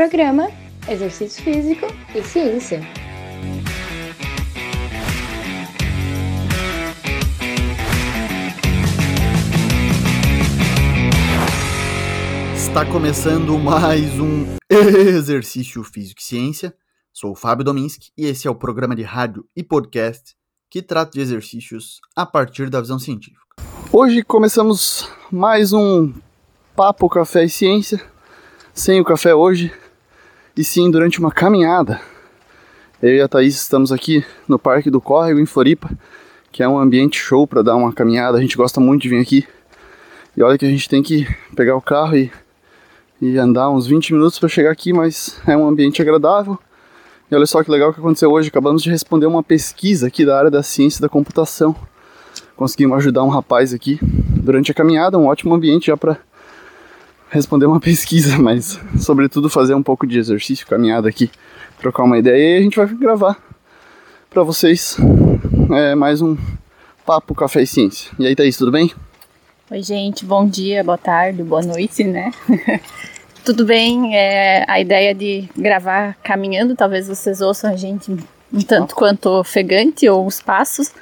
programa Exercício Físico e Ciência. Está começando mais um Exercício Físico e Ciência. Sou o Fábio Dominski e esse é o programa de rádio e podcast que trata de exercícios a partir da visão científica. Hoje começamos mais um Papo Café e Ciência, sem o café hoje, e sim durante uma caminhada. Eu e a Thaís estamos aqui no Parque do Córrego, em Floripa, que é um ambiente show para dar uma caminhada. A gente gosta muito de vir aqui. E olha que a gente tem que pegar o carro e, e andar uns 20 minutos para chegar aqui, mas é um ambiente agradável. E olha só que legal que aconteceu hoje. Acabamos de responder uma pesquisa aqui da área da ciência da computação. Conseguimos ajudar um rapaz aqui durante a caminhada, um ótimo ambiente já para responder uma pesquisa, mas sobretudo fazer um pouco de exercício, caminhada aqui, trocar uma ideia e a gente vai gravar para vocês é, mais um papo café e ciência. E aí, Thaís, tudo bem? Oi, gente, bom dia, boa tarde, boa noite, né? tudo bem, é, a ideia de gravar caminhando, talvez vocês ouçam a gente um tanto quanto ofegante ou os passos,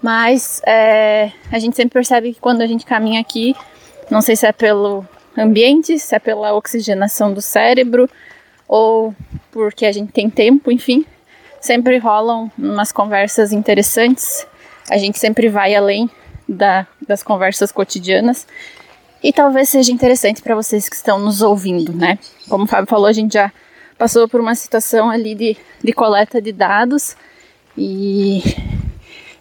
mas é, a gente sempre percebe que quando a gente caminha aqui, não sei se é pelo ambiente, se é pela oxigenação do cérebro ou porque a gente tem tempo, enfim, sempre rolam umas conversas interessantes. A gente sempre vai além da, das conversas cotidianas e talvez seja interessante para vocês que estão nos ouvindo, né? Como o Fábio falou, a gente já passou por uma situação ali de, de coleta de dados e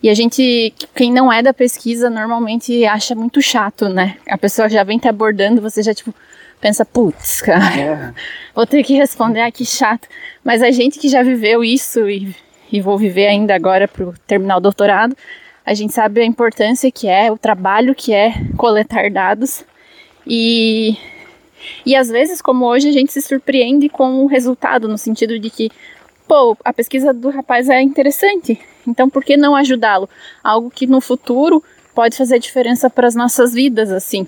e a gente, quem não é da pesquisa, normalmente acha muito chato, né? A pessoa já vem te abordando, você já tipo pensa, putz, cara, é. vou ter que responder, ah, que chato. Mas a gente que já viveu isso e, e vou viver ainda agora para terminar o doutorado, a gente sabe a importância que é, o trabalho que é coletar dados. E, e às vezes, como hoje, a gente se surpreende com o resultado, no sentido de que pô, a pesquisa do rapaz é interessante, então por que não ajudá-lo? Algo que no futuro pode fazer diferença para as nossas vidas, assim.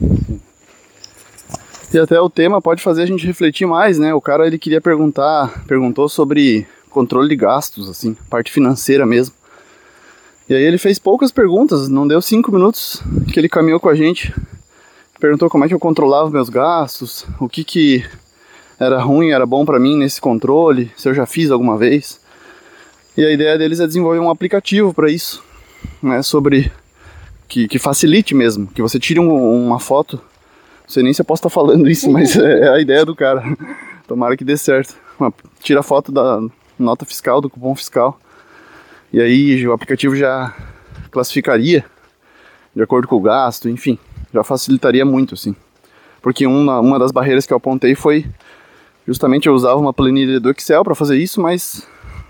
E até o tema pode fazer a gente refletir mais, né? O cara ele queria perguntar, perguntou sobre controle de gastos, assim, parte financeira mesmo. E aí ele fez poucas perguntas, não deu cinco minutos que ele caminhou com a gente. Perguntou como é que eu controlava meus gastos, o que que era ruim, era bom para mim nesse controle, se eu já fiz alguma vez. E a ideia deles é desenvolver um aplicativo para isso, né, sobre que, que, facilite mesmo, que você tire um, uma foto. Não sei nem se eu posso estar falando isso, mas é, é a ideia do cara. Tomara que dê certo. Tira a foto da nota fiscal, do cupom fiscal. E aí o aplicativo já classificaria de acordo com o gasto, enfim, já facilitaria muito, assim. Porque uma, uma das barreiras que eu apontei foi Justamente eu usava uma planilha do Excel para fazer isso, mas,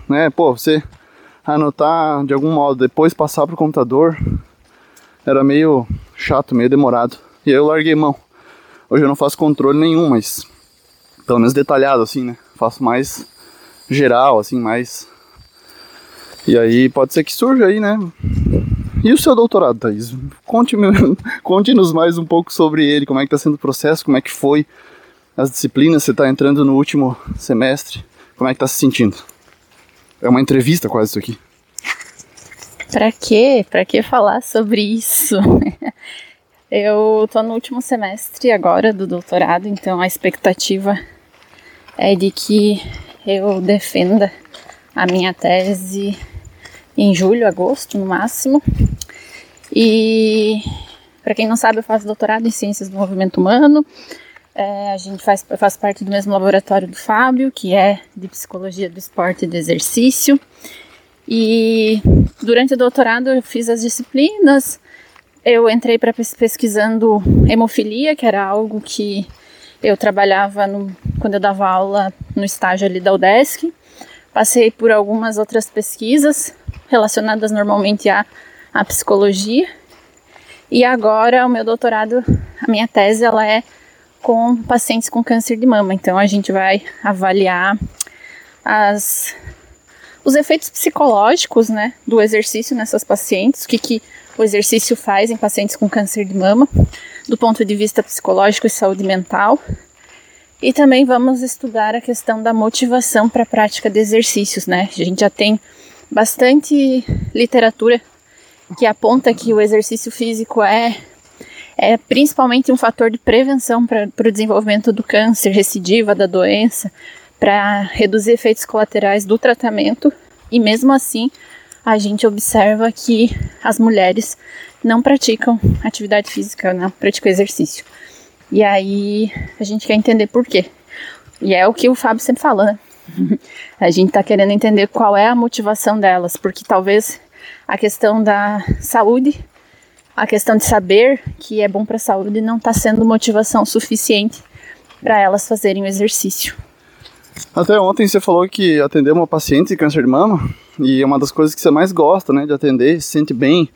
né, pô, você anotar de algum modo, depois passar pro computador, era meio chato, meio demorado. E aí eu larguei mão. Hoje eu não faço controle nenhum, mas pelo menos detalhado assim, né? Faço mais geral, assim, mais. E aí pode ser que surja aí, né? E o seu doutorado, Thaís? Conte-nos conte mais um pouco sobre ele, como é que tá sendo o processo, como é que foi as disciplinas, você está entrando no último semestre, como é que está se sentindo? É uma entrevista quase isso aqui. Para quê? Para que falar sobre isso? Eu tô no último semestre agora do doutorado, então a expectativa é de que eu defenda a minha tese em julho, agosto, no máximo. E para quem não sabe, eu faço doutorado em ciências do movimento humano. É, a gente faz, faz parte do mesmo laboratório do Fábio, que é de psicologia do esporte e do exercício. E durante o doutorado eu fiz as disciplinas. Eu entrei para pesquisando hemofilia, que era algo que eu trabalhava no, quando eu dava aula no estágio ali da UDESC. Passei por algumas outras pesquisas relacionadas normalmente à, à psicologia. E agora o meu doutorado, a minha tese, ela é com pacientes com câncer de mama. Então a gente vai avaliar as, os efeitos psicológicos né, do exercício nessas pacientes, o que, que o exercício faz em pacientes com câncer de mama, do ponto de vista psicológico e saúde mental. E também vamos estudar a questão da motivação para a prática de exercícios, né? A gente já tem bastante literatura que aponta que o exercício físico é, é principalmente um fator de prevenção para o desenvolvimento do câncer, recidiva da doença, para reduzir efeitos colaterais do tratamento. E mesmo assim, a gente observa que as mulheres não praticam atividade física, não praticam exercício. E aí a gente quer entender por quê. E é o que o Fábio sempre fala, né? a gente tá querendo entender qual é a motivação delas, porque talvez a questão da saúde, a questão de saber que é bom para a saúde não está sendo motivação suficiente para elas fazerem o exercício. Até ontem você falou que atendeu uma paciente de câncer de mama e é uma das coisas que você mais gosta, né, de atender, se sente bem,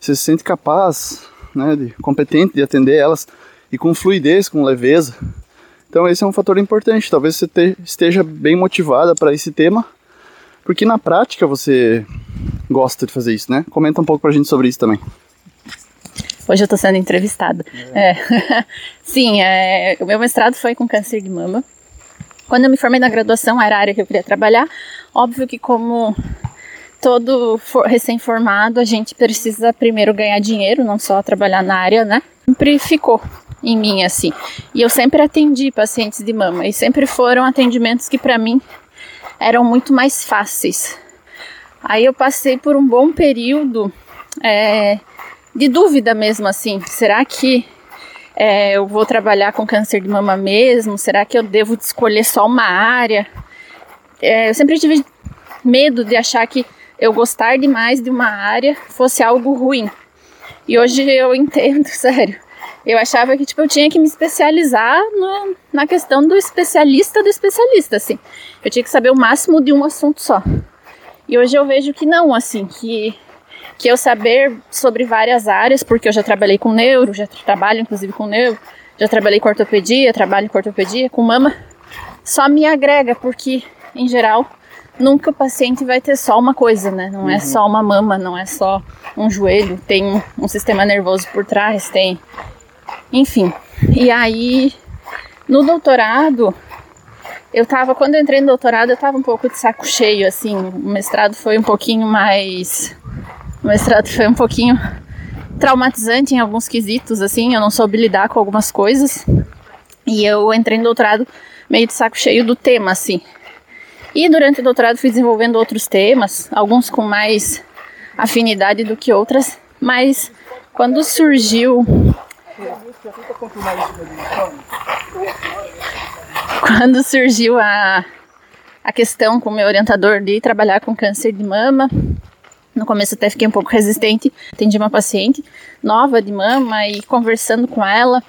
você se sente capaz, né, de, competente de atender elas e com fluidez, com leveza. Então esse é um fator importante. Talvez você te, esteja bem motivada para esse tema, porque na prática você gosta de fazer isso, né? Comenta um pouco pra gente sobre isso também. Hoje eu tô sendo entrevistada. É. é. Sim, é, o meu mestrado foi com câncer de mama. Quando eu me formei na graduação, era a área que eu queria trabalhar. Óbvio que como todo recém-formado, a gente precisa primeiro ganhar dinheiro, não só trabalhar na área, né? Sempre ficou em mim assim. E eu sempre atendi pacientes de mama e sempre foram atendimentos que para mim eram muito mais fáceis. Aí eu passei por um bom período é, de dúvida mesmo assim. Será que é, eu vou trabalhar com câncer de mama mesmo? Será que eu devo escolher só uma área? É, eu sempre tive medo de achar que eu gostar demais de uma área fosse algo ruim. E hoje eu entendo, sério. Eu achava que tipo eu tinha que me especializar no, na questão do especialista do especialista, assim. Eu tinha que saber o máximo de um assunto só. E hoje eu vejo que não, assim, que que eu saber sobre várias áreas, porque eu já trabalhei com neuro, já trabalho inclusive com neuro, já trabalhei com ortopedia, trabalho com ortopedia, com mama, só me agrega, porque em geral nunca o paciente vai ter só uma coisa, né? Não é uhum. é só uma mama, não é só um joelho, tem um, um sistema nervoso por trás, tem enfim, e aí no doutorado, eu tava, quando eu entrei no doutorado, eu tava um pouco de saco cheio, assim, o mestrado foi um pouquinho mais. O mestrado foi um pouquinho traumatizante em alguns quesitos, assim, eu não soube lidar com algumas coisas. E eu entrei no doutorado meio de saco cheio do tema, assim. E durante o doutorado fui desenvolvendo outros temas, alguns com mais afinidade do que outras, mas quando surgiu quando surgiu a, a questão com o meu orientador de trabalhar com câncer de mama, no começo até fiquei um pouco resistente. Atendi uma paciente nova de mama e conversando com ela.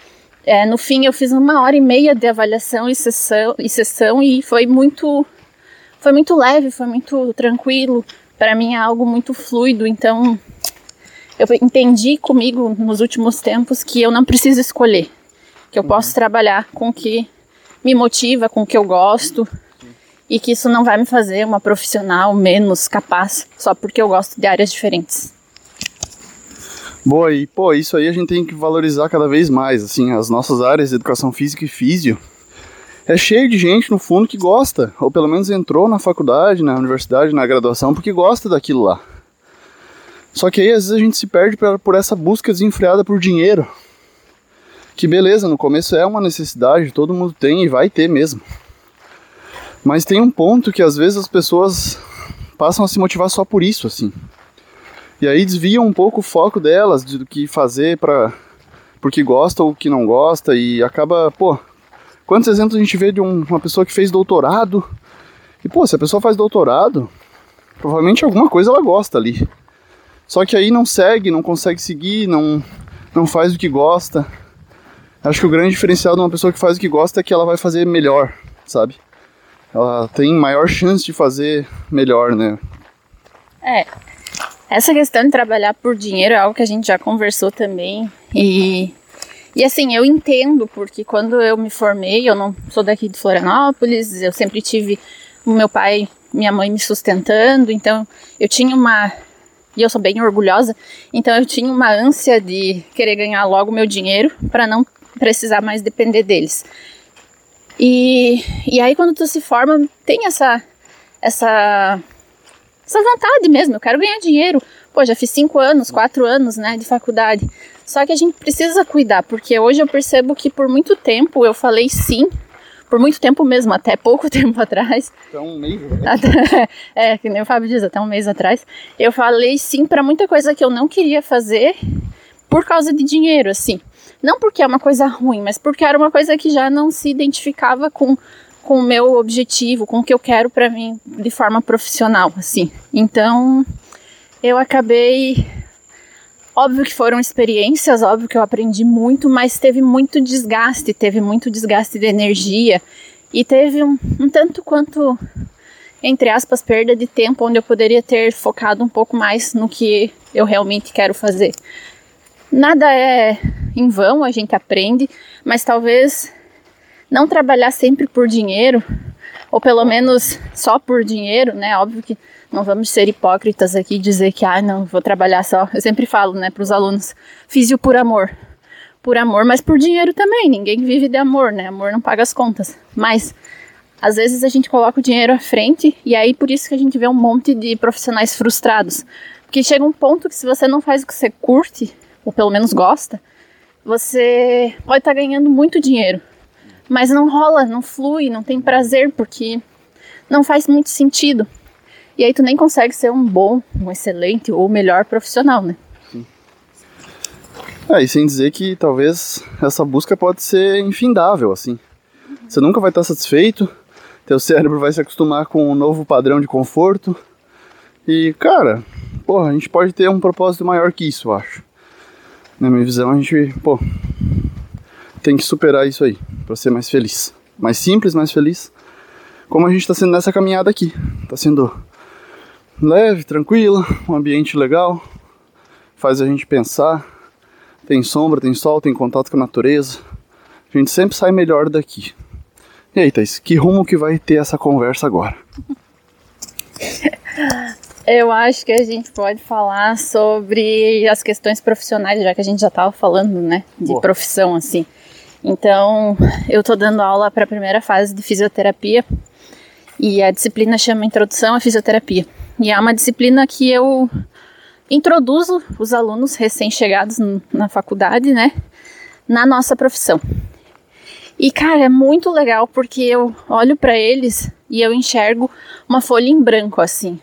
É, no fim, eu fiz uma hora e meia de avaliação e sessão, e sessão e foi muito, foi muito leve, foi muito tranquilo. Para mim é algo muito fluido, então eu entendi comigo nos últimos tempos que eu não preciso escolher, que eu uhum. posso trabalhar com o que me motiva, com o que eu gosto e que isso não vai me fazer uma profissional menos capaz só porque eu gosto de áreas diferentes. Boa, e pô, isso aí a gente tem que valorizar cada vez mais, assim, as nossas áreas de educação física e físio. É cheio de gente no fundo que gosta, ou pelo menos entrou na faculdade, na universidade, na graduação, porque gosta daquilo lá. Só que aí às vezes a gente se perde por essa busca desenfreada por dinheiro. Que beleza, no começo é uma necessidade, todo mundo tem e vai ter mesmo. Mas tem um ponto que às vezes as pessoas passam a se motivar só por isso, assim. E aí desviam um pouco o foco delas do que fazer para porque gosta ou que não gosta e acaba, pô, quantos exemplos a gente vê de um, uma pessoa que fez doutorado e pô, se a pessoa faz doutorado, provavelmente alguma coisa ela gosta ali. Só que aí não segue, não consegue seguir, não, não faz o que gosta. Acho que o grande diferencial de uma pessoa que faz o que gosta é que ela vai fazer melhor, sabe? Ela tem maior chance de fazer melhor, né? É. Essa questão de trabalhar por dinheiro é algo que a gente já conversou também. E, e assim, eu entendo, porque quando eu me formei, eu não sou daqui de Florianópolis, eu sempre tive o meu pai, minha mãe me sustentando, então eu tinha uma e eu sou bem orgulhosa, então eu tinha uma ânsia de querer ganhar logo meu dinheiro para não precisar mais depender deles. E, e aí quando tu se forma, tem essa, essa, essa vontade mesmo, eu quero ganhar dinheiro. Pô, já fiz cinco anos, quatro anos, né, de faculdade. Só que a gente precisa cuidar, porque hoje eu percebo que por muito tempo eu falei sim, por muito tempo mesmo, até pouco tempo atrás. Até um mês, Até, é, que nem o Fábio diz, até um mês atrás. Eu falei sim para muita coisa que eu não queria fazer por causa de dinheiro, assim. Não porque é uma coisa ruim, mas porque era uma coisa que já não se identificava com com o meu objetivo, com o que eu quero para mim de forma profissional, assim. Então, eu acabei óbvio que foram experiências, óbvio que eu aprendi muito, mas teve muito desgaste, teve muito desgaste de energia e teve um, um tanto quanto entre aspas perda de tempo onde eu poderia ter focado um pouco mais no que eu realmente quero fazer. Nada é em vão, a gente aprende, mas talvez não trabalhar sempre por dinheiro, ou pelo menos só por dinheiro, né? Óbvio que não vamos ser hipócritas aqui e dizer que, ah, não, vou trabalhar só. Eu sempre falo, né, para os alunos, fiz-o por amor. Por amor, mas por dinheiro também. Ninguém vive de amor, né? Amor não paga as contas. Mas às vezes a gente coloca o dinheiro à frente e aí por isso que a gente vê um monte de profissionais frustrados. Porque chega um ponto que se você não faz o que você curte, ou pelo menos gosta, você pode estar tá ganhando muito dinheiro, mas não rola, não flui, não tem prazer, porque não faz muito sentido. E aí tu nem consegue ser um bom, um excelente ou melhor profissional, né? É, sem dizer que talvez essa busca pode ser infindável, assim. Você nunca vai estar satisfeito, teu cérebro vai se acostumar com um novo padrão de conforto. E, cara, porra, a gente pode ter um propósito maior que isso, eu acho. Na minha visão, a gente, pô, tem que superar isso aí, para ser mais feliz. Mais simples, mais feliz. Como a gente está sendo nessa caminhada aqui. Tá sendo leve, tranquila, um ambiente legal, faz a gente pensar. Tem sombra, tem sol, tem contato com a natureza. A gente sempre sai melhor daqui. E aí, Thais, que rumo que vai ter essa conversa agora? Eu acho que a gente pode falar sobre as questões profissionais, já que a gente já estava falando, né, de Boa. profissão assim. Então, eu estou dando aula para a primeira fase de fisioterapia e a disciplina chama Introdução à Fisioterapia. E é uma disciplina que eu introduzo os alunos recém-chegados na faculdade, né, na nossa profissão. E cara, é muito legal porque eu olho para eles e eu enxergo uma folha em branco assim.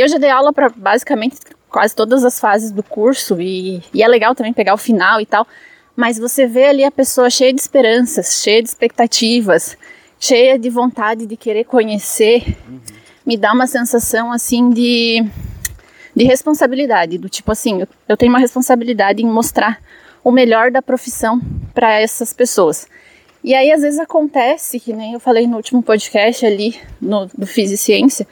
E eu já dei aula para basicamente quase todas as fases do curso e, e, é legal também pegar o final e tal. Mas você vê ali a pessoa cheia de esperanças, cheia de expectativas, cheia de vontade de querer conhecer. Uhum. Me dá uma sensação assim de, de responsabilidade, do tipo assim, eu, eu tenho uma responsabilidade em mostrar o melhor da profissão para essas pessoas. E aí às vezes acontece, que nem eu falei no último podcast ali no, do Fiz e Ciência,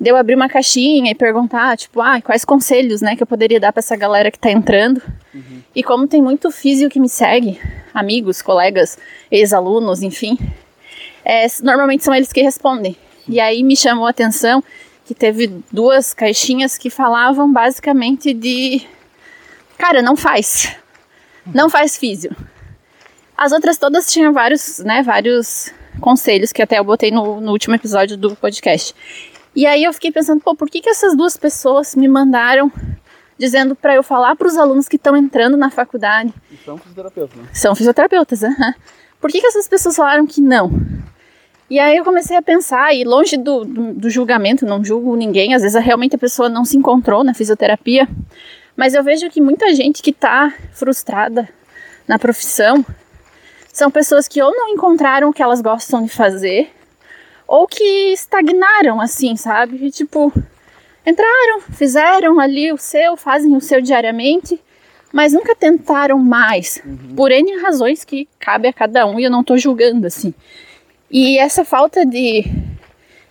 de eu abrir uma caixinha e perguntar, tipo, ah, quais conselhos, né, que eu poderia dar para essa galera que tá entrando. Uhum. E como tem muito físico que me segue, amigos, colegas, ex-alunos, enfim, é, normalmente são eles que respondem. E aí me chamou a atenção que teve duas caixinhas que falavam basicamente de, cara, não faz, não faz físio. As outras todas tinham vários, né, vários conselhos que até eu botei no, no último episódio do podcast. E aí eu fiquei pensando, pô, por que, que essas duas pessoas me mandaram dizendo para eu falar para os alunos que estão entrando na faculdade? E são fisioterapeutas, né? São fisioterapeutas, aham. Por que, que essas pessoas falaram que não? E aí eu comecei a pensar, e longe do, do, do, julgamento, não julgo ninguém, às vezes realmente a pessoa não se encontrou na fisioterapia, mas eu vejo que muita gente que está frustrada na profissão são pessoas que ou não encontraram o que elas gostam de fazer, ou que estagnaram assim, sabe? E, tipo, entraram, fizeram ali o seu, fazem o seu diariamente, mas nunca tentaram mais, uhum. por N razões que cabe a cada um e eu não tô julgando assim. E essa falta de,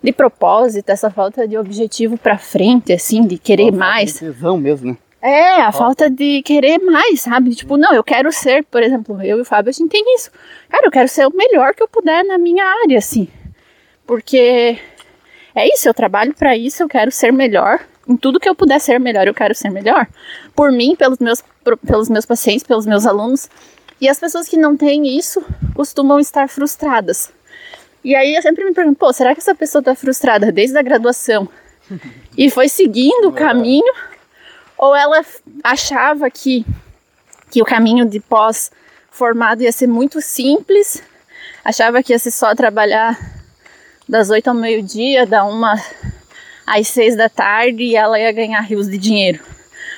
de propósito, essa falta de objetivo para frente, assim, de querer mais. De tesão mesmo, né? É, a falta de querer mais, sabe? Tipo, não, eu quero ser, por exemplo, eu e o Fábio, a gente tem isso. Cara, eu quero ser o melhor que eu puder na minha área, assim. Porque é isso, eu trabalho para isso, eu quero ser melhor. Em tudo que eu puder ser melhor, eu quero ser melhor. Por mim, pelos meus, pelos meus pacientes, pelos meus alunos. E as pessoas que não têm isso costumam estar frustradas. E aí eu sempre me pergunto, pô, será que essa pessoa tá frustrada desde a graduação e foi seguindo o caminho? Ou ela achava que, que o caminho de pós-formado ia ser muito simples, achava que ia ser só trabalhar das oito ao meio-dia, da uma às seis da tarde e ela ia ganhar rios de dinheiro.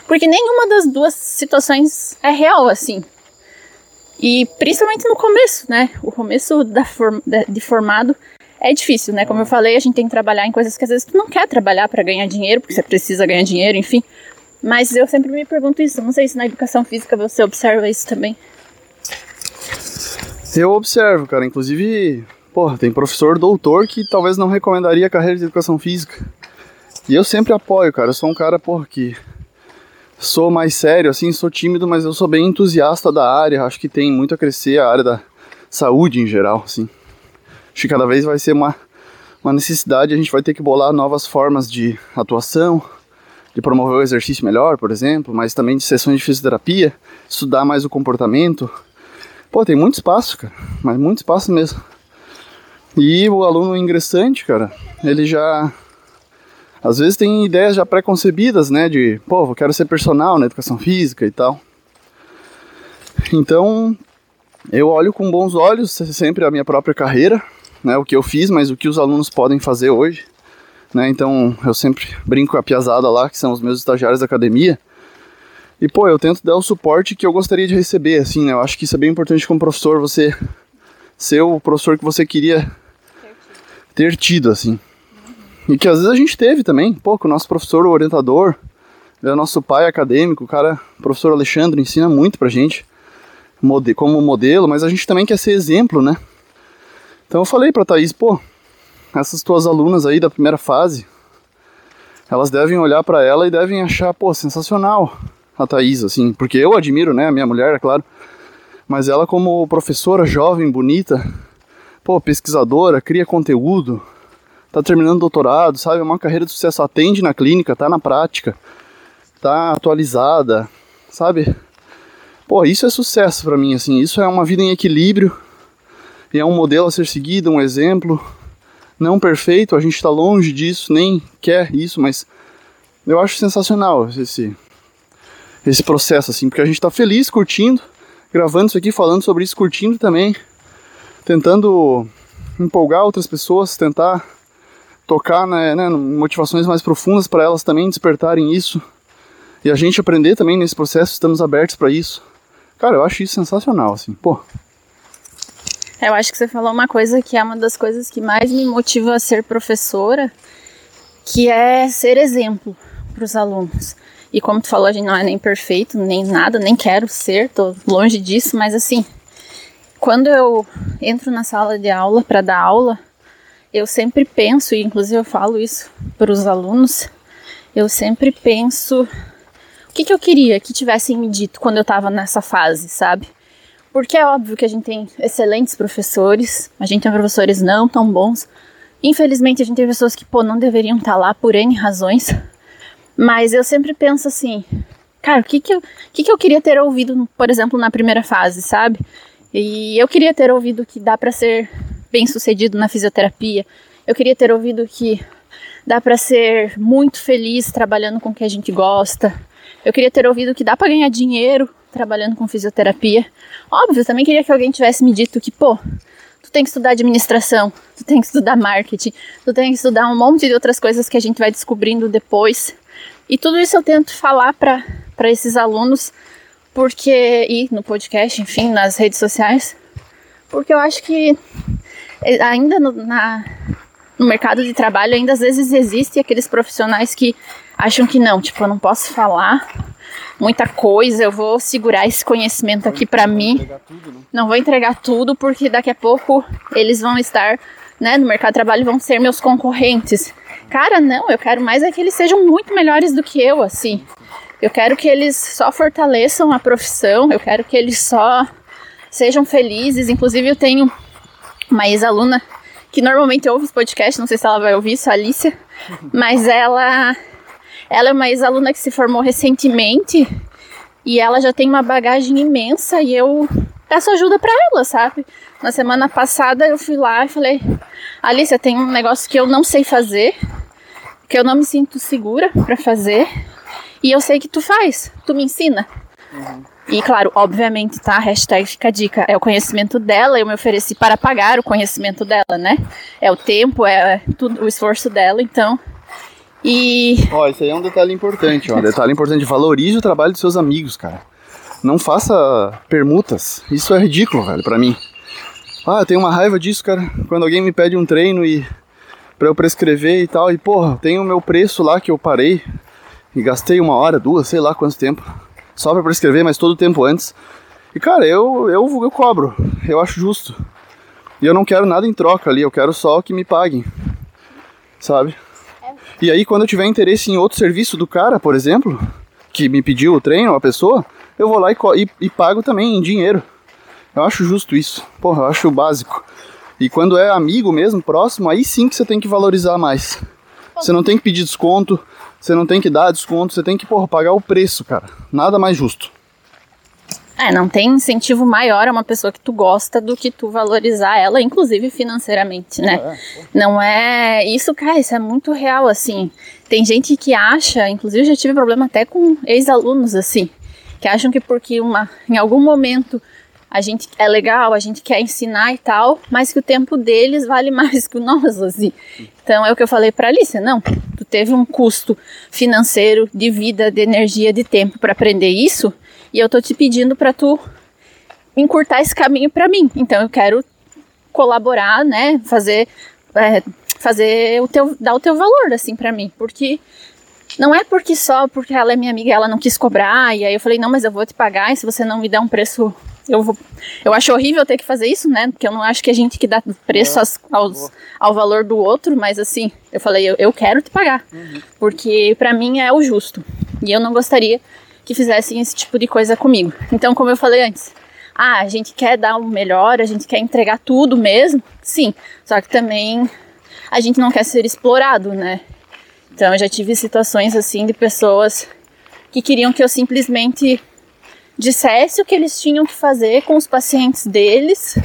Porque nenhuma das duas situações é real assim. E principalmente no começo, né? O começo da form de formado é difícil, né? Como eu falei, a gente tem que trabalhar em coisas que às vezes tu não quer trabalhar para ganhar dinheiro, porque você precisa ganhar dinheiro, enfim. Mas eu sempre me pergunto isso. Não sei se na educação física você observa isso também. Eu observo, cara. Inclusive, porra, tem professor doutor que talvez não recomendaria a carreira de educação física. E eu sempre apoio, cara. Eu sou um cara, porra, que sou mais sério, assim, sou tímido, mas eu sou bem entusiasta da área. Acho que tem muito a crescer a área da saúde em geral, assim. Acho que cada vez vai ser uma, uma necessidade, a gente vai ter que bolar novas formas de atuação, de promover o exercício melhor, por exemplo, mas também de sessões de fisioterapia, estudar mais o comportamento. Pô, tem muito espaço, cara, mas muito espaço mesmo. E o aluno ingressante, cara, ele já às vezes tem ideias já pré-concebidas, né, de, pô, eu quero ser personal na educação física e tal. Então, eu olho com bons olhos sempre a minha própria carreira, né, o que eu fiz, mas o que os alunos podem fazer hoje, né? Então, eu sempre brinco com a piazada lá, que são os meus estagiários da academia. E pô, eu tento dar o suporte que eu gostaria de receber, assim, né? Eu acho que isso é bem importante como professor, você ser o professor que você queria ter tido, assim. E que às vezes a gente teve também, pô, com o nosso professor, o orientador, é o nosso pai acadêmico, o cara, o professor Alexandre, ensina muito pra gente como modelo, mas a gente também quer ser exemplo, né? Então eu falei pra Thaís, pô, essas tuas alunas aí da primeira fase, elas devem olhar para ela e devem achar, pô, sensacional a Thaís, assim, porque eu admiro, né, a minha mulher, é claro, mas ela como professora jovem, bonita, pô, pesquisadora, cria conteúdo, tá terminando doutorado, sabe? É uma carreira de sucesso, atende na clínica, tá na prática, tá atualizada, sabe? Pô, isso é sucesso para mim, assim, isso é uma vida em equilíbrio, e é um modelo a ser seguido, um exemplo, não perfeito, a gente está longe disso, nem quer isso, mas eu acho sensacional esse, esse processo, assim, porque a gente está feliz, curtindo, gravando isso aqui, falando sobre isso, curtindo também, tentando empolgar outras pessoas, tentar tocar né, né, motivações mais profundas para elas também despertarem isso e a gente aprender também nesse processo, estamos abertos para isso. Cara, eu acho isso sensacional, assim, pô. Eu acho que você falou uma coisa que é uma das coisas que mais me motiva a ser professora, que é ser exemplo para os alunos. E como tu falou, a gente não é nem perfeito, nem nada, nem quero ser, tô longe disso, mas assim, quando eu entro na sala de aula para dar aula, eu sempre penso, e inclusive eu falo isso para os alunos, eu sempre penso o que, que eu queria que tivessem me dito quando eu estava nessa fase, sabe? Porque é óbvio que a gente tem excelentes professores, a gente tem professores não tão bons. Infelizmente, a gente tem pessoas que, pô, não deveriam estar tá lá por N razões. Mas eu sempre penso assim, cara, o que que eu, o que que eu queria ter ouvido, por exemplo, na primeira fase, sabe? E eu queria ter ouvido que dá para ser bem sucedido na fisioterapia. Eu queria ter ouvido que dá para ser muito feliz trabalhando com o que a gente gosta. Eu queria ter ouvido que dá para ganhar dinheiro trabalhando com fisioterapia. Óbvio, também queria que alguém tivesse me dito que, pô, tu tem que estudar administração, tu tem que estudar marketing, tu tem que estudar um monte de outras coisas que a gente vai descobrindo depois. E tudo isso eu tento falar para esses alunos, porque e no podcast, enfim, nas redes sociais, porque eu acho que é, ainda no, na, no mercado de trabalho, ainda às vezes existe aqueles profissionais que acham que não, tipo, eu não posso falar muita coisa, eu vou segurar esse conhecimento aqui para mim. Né? Não vou entregar tudo porque daqui a pouco eles vão estar, né, no mercado de trabalho vão ser meus concorrentes. Cara, não, eu quero mais é que eles sejam muito melhores do que eu, assim. Eu quero que eles só fortaleçam a profissão, eu quero que eles só sejam felizes. Inclusive, eu tenho uma ex-aluna que normalmente ouve os podcasts, não sei se ela vai ouvir isso, a Alicia, mas ela, ela é uma ex-aluna que se formou recentemente e ela já tem uma bagagem imensa e eu peço ajuda para ela, sabe? na semana passada eu fui lá e falei: Alicia, tem um negócio que eu não sei fazer, que eu não me sinto segura para fazer, e eu sei que tu faz, tu me ensina. Uhum. E claro, obviamente, tá? Hashtag fica a dica. É o conhecimento dela, eu me ofereci para pagar o conhecimento dela, né? É o tempo, é tudo, o esforço dela, então. E. Ó, isso aí é um detalhe importante, ó. detalhe importante. Valorize o trabalho dos seus amigos, cara. Não faça permutas. Isso é ridículo, velho, pra mim. Ah, eu tenho uma raiva disso, cara. Quando alguém me pede um treino e para eu prescrever e tal, e porra, tem o meu preço lá que eu parei e gastei uma hora, duas, sei lá quanto tempo só para prescrever, mas todo o tempo antes. E cara, eu, eu, eu cobro, eu acho justo. E eu não quero nada em troca ali, eu quero só que me paguem, sabe? E aí, quando eu tiver interesse em outro serviço do cara, por exemplo, que me pediu o treino, a pessoa, eu vou lá e, e, e pago também em dinheiro. Eu acho justo isso. Porra, eu acho básico. E quando é amigo mesmo, próximo, aí sim que você tem que valorizar mais. Você não tem que pedir desconto, você não tem que dar desconto, você tem que, porra, pagar o preço, cara. Nada mais justo. É, não tem incentivo maior a uma pessoa que tu gosta do que tu valorizar ela, inclusive financeiramente, né? É, é. Não é. Isso, cara, isso é muito real, assim. Tem gente que acha, inclusive eu já tive problema até com ex-alunos, assim, que acham que porque uma, em algum momento a gente é legal, a gente quer ensinar e tal, mas que o tempo deles vale mais que o nosso, assim. Então é o que eu falei para Alice, não, tu teve um custo financeiro, de vida, de energia, de tempo para aprender isso, e eu tô te pedindo para tu encurtar esse caminho para mim. Então eu quero colaborar, né, fazer é, fazer o teu dar o teu valor assim para mim, porque não é porque só porque ela é minha amiga, ela não quis cobrar, e aí eu falei, não, mas eu vou te pagar, e se você não me der um preço eu, vou, eu acho horrível ter que fazer isso, né? Porque eu não acho que a gente que dá preço é, aos, ao valor do outro, mas assim, eu falei, eu, eu quero te pagar. Uhum. Porque para mim é o justo. E eu não gostaria que fizessem esse tipo de coisa comigo. Então, como eu falei antes, ah, a gente quer dar o melhor, a gente quer entregar tudo mesmo, sim. Só que também a gente não quer ser explorado, né? Então, eu já tive situações assim de pessoas que queriam que eu simplesmente dissesse o que eles tinham que fazer com os pacientes deles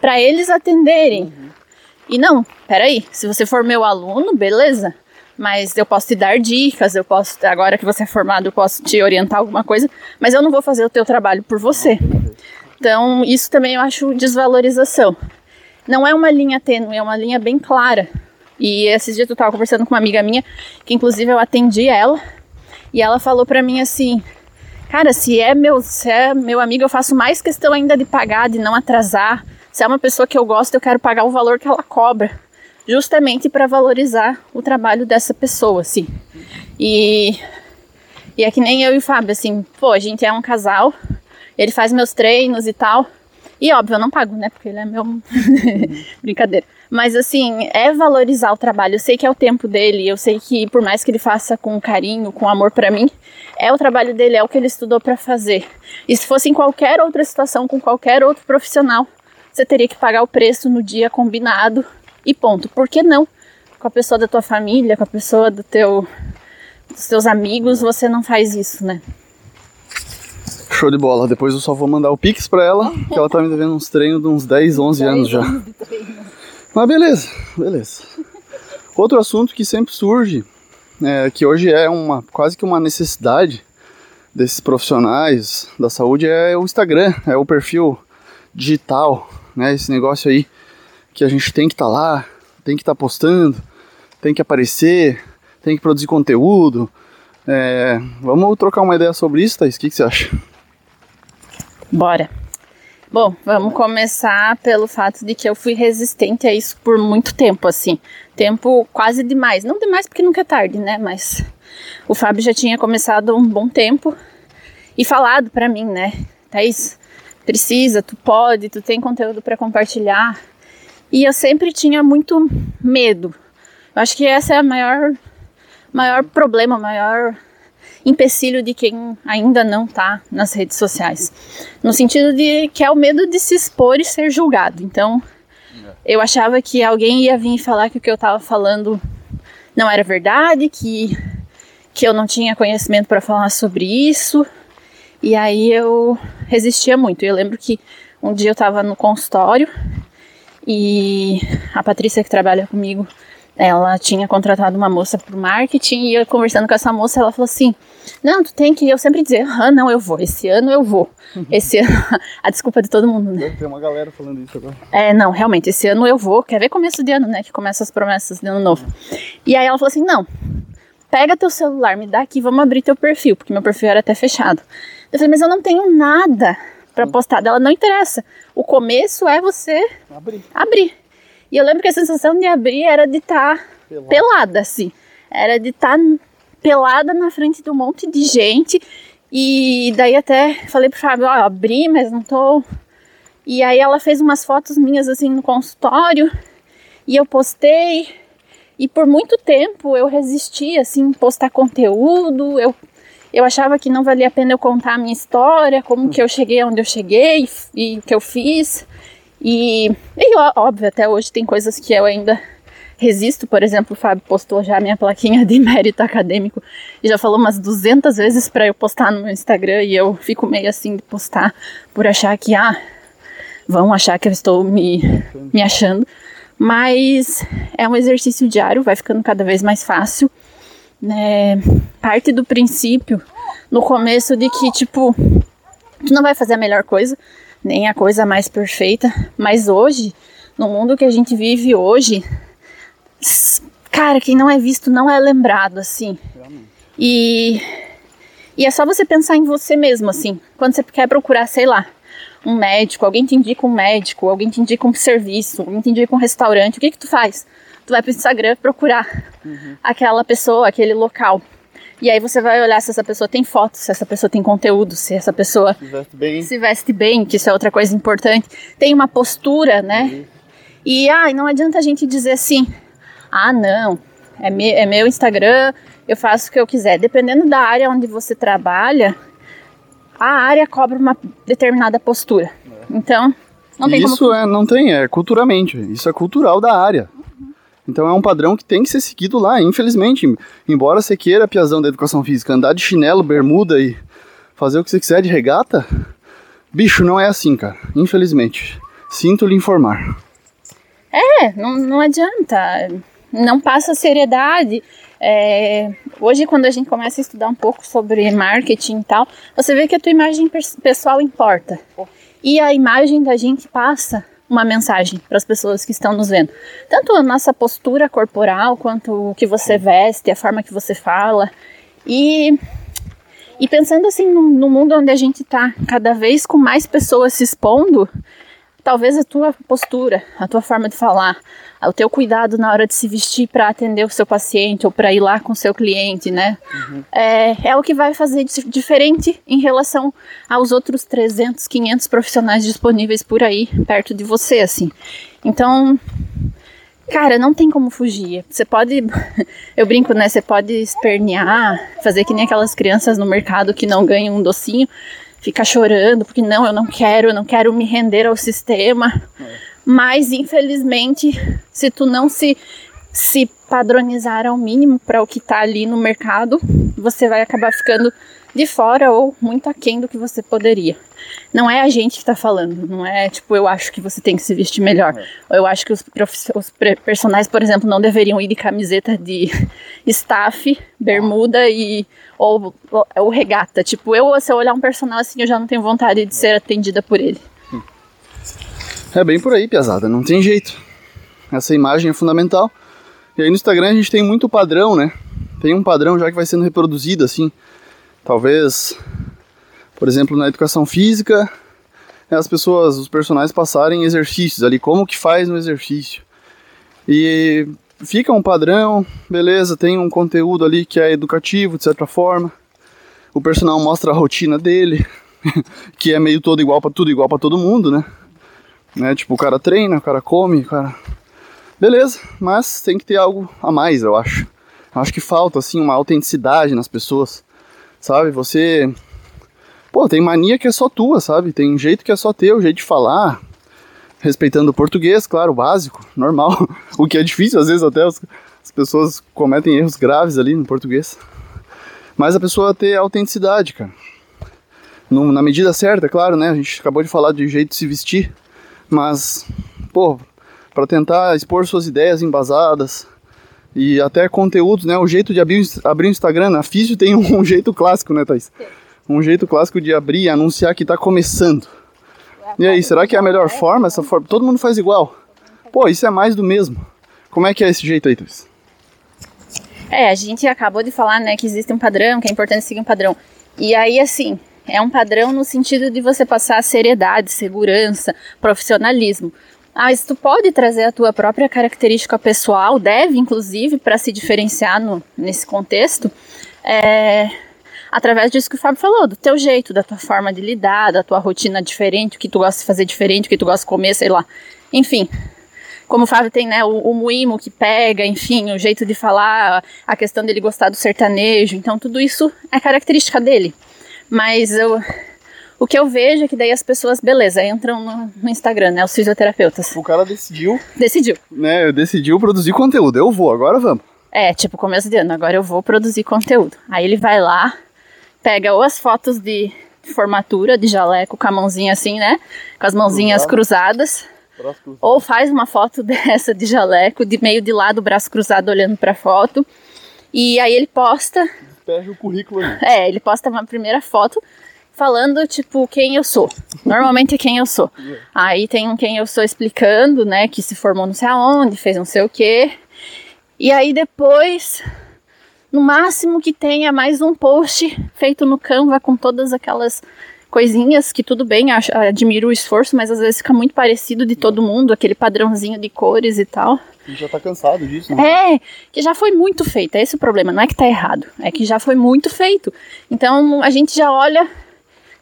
para eles atenderem. Uhum. E não, peraí, se você for meu aluno, beleza, mas eu posso te dar dicas, eu posso, agora que você é formado, eu posso te orientar alguma coisa, mas eu não vou fazer o teu trabalho por você. Então, isso também eu acho desvalorização. Não é uma linha tênue, é uma linha bem clara. E esses dias eu estava conversando com uma amiga minha, que inclusive eu atendi ela, e ela falou para mim assim: Cara, se é meu, se é meu amigo, eu faço mais questão ainda de pagar, de não atrasar. Se é uma pessoa que eu gosto, eu quero pagar o valor que ela cobra, justamente para valorizar o trabalho dessa pessoa, assim. E e é que nem eu e o Fábio, assim, pô, a gente é um casal, ele faz meus treinos e tal. E óbvio, eu não pago, né? Porque ele é meu. Brincadeira. Mas assim, é valorizar o trabalho. Eu sei que é o tempo dele, eu sei que por mais que ele faça com carinho, com amor para mim, é o trabalho dele, é o que ele estudou para fazer. E se fosse em qualquer outra situação com qualquer outro profissional, você teria que pagar o preço no dia combinado e ponto. Por que não? Com a pessoa da tua família, com a pessoa do teu dos teus amigos, você não faz isso, né? Show de bola. Depois eu só vou mandar o Pix pra ela, que ela tá me devendo uns treinos de uns 10, 11 anos já. Mas beleza, beleza. Outro assunto que sempre surge, é, que hoje é uma quase que uma necessidade desses profissionais da saúde, é o Instagram, é o perfil digital, né? Esse negócio aí que a gente tem que estar tá lá, tem que estar tá postando, tem que aparecer, tem que produzir conteúdo. É, vamos trocar uma ideia sobre isso, Thaís? O que, que você acha? Bora. Bom, vamos começar pelo fato de que eu fui resistente a isso por muito tempo, assim. Tempo quase demais. Não demais porque nunca é tarde, né? Mas o Fábio já tinha começado um bom tempo e falado para mim, né? Thaís, precisa, tu pode, tu tem conteúdo para compartilhar. E eu sempre tinha muito medo. Eu acho que essa é a maior maior problema, maior empecilho de quem ainda não está nas redes sociais. No sentido de que é o medo de se expor e ser julgado. Então, eu achava que alguém ia vir falar que o que eu estava falando não era verdade, que, que eu não tinha conhecimento para falar sobre isso. E aí eu resistia muito. Eu lembro que Um dia eu tava no consultório e a Patrícia que trabalha comigo, ela tinha contratado uma moça pro marketing e eu conversando com essa moça, ela falou assim: "Não, tu tem que eu sempre dizer, ah, não, eu vou. Esse ano eu vou. Esse ano, a desculpa de todo mundo, né? Tem uma galera falando isso agora. É, não, realmente, esse ano eu vou. Quer ver começo de ano, né? Que começa as promessas de ano novo. E aí ela falou assim: não, pega teu celular, me dá aqui, vamos abrir teu perfil, porque meu perfil era até fechado. Eu falei, mas eu não tenho nada para postar dela, não interessa. O começo é você Abrir. abrir. E eu lembro que a sensação de abrir era de estar Pelado. pelada, assim. Era de estar pelada na frente de um monte de gente. E daí até falei pro Fábio, ó, abri, mas não tô. E aí ela fez umas fotos minhas assim no consultório e eu postei. E por muito tempo eu resisti assim, postar conteúdo. Eu, eu achava que não valia a pena eu contar a minha história, como que eu cheguei onde eu cheguei e o que eu fiz. E, e ó, óbvio, até hoje tem coisas que eu ainda resisto. Por exemplo, o Fábio postou já a minha plaquinha de mérito acadêmico e já falou umas 200 vezes para eu postar no meu Instagram e eu fico meio assim de postar por achar que, ah, vão achar que eu estou me, me achando. Mas é um exercício diário, vai ficando cada vez mais fácil. Né? Parte do princípio, no começo, de que, tipo, tu não vai fazer a melhor coisa, nem a coisa mais perfeita, mas hoje, no mundo que a gente vive hoje, cara, quem não é visto não é lembrado, assim. E, e é só você pensar em você mesmo, assim. Quando você quer procurar, sei lá, um médico, alguém te indica um médico, alguém te indica um serviço, alguém te indica um restaurante, o que que tu faz? Tu vai pro Instagram procurar aquela pessoa, aquele local. E aí você vai olhar se essa pessoa tem fotos, se essa pessoa tem conteúdo, se essa pessoa Veste bem. se veste bem, que isso é outra coisa importante. Tem uma postura, né? E ai, não adianta a gente dizer assim: ah, não, é, me, é meu Instagram, eu faço o que eu quiser. Dependendo da área onde você trabalha, a área cobra uma determinada postura. Então, não tem isso como. é, não tem, é culturalmente. Isso é cultural da área. Então é um padrão que tem que ser seguido lá, infelizmente. Embora você queira, piazão da educação física, andar de chinelo, bermuda e fazer o que você quiser de regata, bicho, não é assim, cara. Infelizmente. Sinto lhe informar. É, não, não adianta. Não passa seriedade. É, hoje, quando a gente começa a estudar um pouco sobre marketing e tal, você vê que a tua imagem pessoal importa. E a imagem da gente passa uma mensagem para as pessoas que estão nos vendo. Tanto a nossa postura corporal, quanto o que você veste, a forma que você fala. E, e pensando assim, no, no mundo onde a gente está cada vez com mais pessoas se expondo, talvez a tua postura, a tua forma de falar, o teu cuidado na hora de se vestir para atender o seu paciente ou para ir lá com o seu cliente, né? É, é o que vai fazer dif- diferente em relação aos outros 300, 500 profissionais disponíveis por aí, perto de você, assim. Então, cara, não tem como fugir. Você pode, eu brinco, né? Você pode espernear, fazer que nem aquelas crianças no mercado que não ganham um docinho, ficar chorando, porque não, eu não quero, eu não quero me render ao sistema. Mas, infelizmente, se tu não se, se padronizar ao mínimo para o que está ali no mercado, você vai acabar ficando de fora ou muito aquém do que você poderia. Não é a gente que está falando, não é tipo, eu acho que você tem que se vestir melhor. Ou eu acho que os, os personagens, por exemplo, não deveriam ir de camiseta de staff, bermuda e ou, ou, regata. Tipo, eu, se eu olhar um personagem assim, eu já não tenho vontade de ser atendida por ele. É bem por aí, piazada, não tem jeito. Essa imagem é fundamental. E aí no Instagram a gente tem muito padrão, né? Tem um padrão já que vai sendo reproduzido assim. Talvez, por exemplo, na educação física, as pessoas, os personagens passarem exercícios ali, como que faz no exercício. E fica um padrão, beleza, tem um conteúdo ali que é educativo de certa forma. O personal mostra a rotina dele, que é meio todo igual para tudo igual para todo mundo, né? né? Tipo, o cara treina, o cara come, o cara. Beleza, mas tem que ter algo a mais, eu acho. Eu acho que falta, assim, uma autenticidade nas pessoas, sabe? Você. Pô, tem mania que é só tua, sabe? Tem jeito que é só teu, jeito de falar. Respeitando o português, claro, básico, normal. O que é difícil, às vezes até os- as pessoas cometem erros graves ali no português. Mas a pessoa ter autenticidade, cara. no, na medida certa, é claro, né? A gente acabou de falar de jeito de se vestir, mas, pô, para tentar expor suas ideias embasadas e até conteúdos, né? O jeito de abrir, abrir o Instagram, na Físio tem um, um jeito clássico, né, Thaís? Um jeito clássico de abrir e anunciar que tá começando. E aí, será que é a melhor forma? Essa forma? Todo mundo faz igual. Pô, isso é mais do mesmo. Como é que é esse jeito aí, Thaís? É, a gente acabou de falar, né, que existe um padrão, que é importante seguir um padrão. E aí, assim, é um padrão no sentido de você passar seriedade, segurança, profissionalismo. Ah, mas tu pode trazer a tua própria característica pessoal, deve inclusive, para se diferenciar no, nesse contexto, é, através disso que o Fábio falou, do teu jeito, da tua forma de lidar, da tua rotina diferente, o que tu gosta de fazer diferente, o que tu gosta de comer, sei lá. Enfim, como o Fábio tem, né, o, o muimo que pega, enfim, o jeito de falar, a questão dele gostar do sertanejo, então tudo isso é característica dele. Mas eu, o que eu vejo é que daí as pessoas, beleza, entram no, no, Instagram, né? Os fisioterapeutas. O cara decidiu. Decidiu. Né? Decidiu produzir conteúdo. Eu vou, agora vamos. É, tipo, começo de ano, agora eu vou produzir conteúdo. Aí ele vai lá, pega ou as fotos de formatura, de jaleco, com a mãozinha assim, né? Com as mãozinhas cruzadas. Ou faz uma foto dessa de jaleco, de meio de lado, braço cruzado olhando pra foto. E aí ele posta perde o currículo ali. É, ele posta uma primeira foto falando, tipo, quem eu sou. Normalmente quem eu sou. Aí tem um quem eu sou explicando, né, que se formou não sei aonde, fez não sei o quê. E aí depois, no máximo que tenha mais um post feito no Canva com todas aquelas coisinhas que tudo bem, acho, admiro o esforço, mas às vezes fica muito parecido de todo mundo, aquele padrãozinho de cores e tal. E já tá cansado disso, né? É, que já foi muito feito. É esse o problema. Não é que tá errado. É que já foi muito feito. Então a gente já olha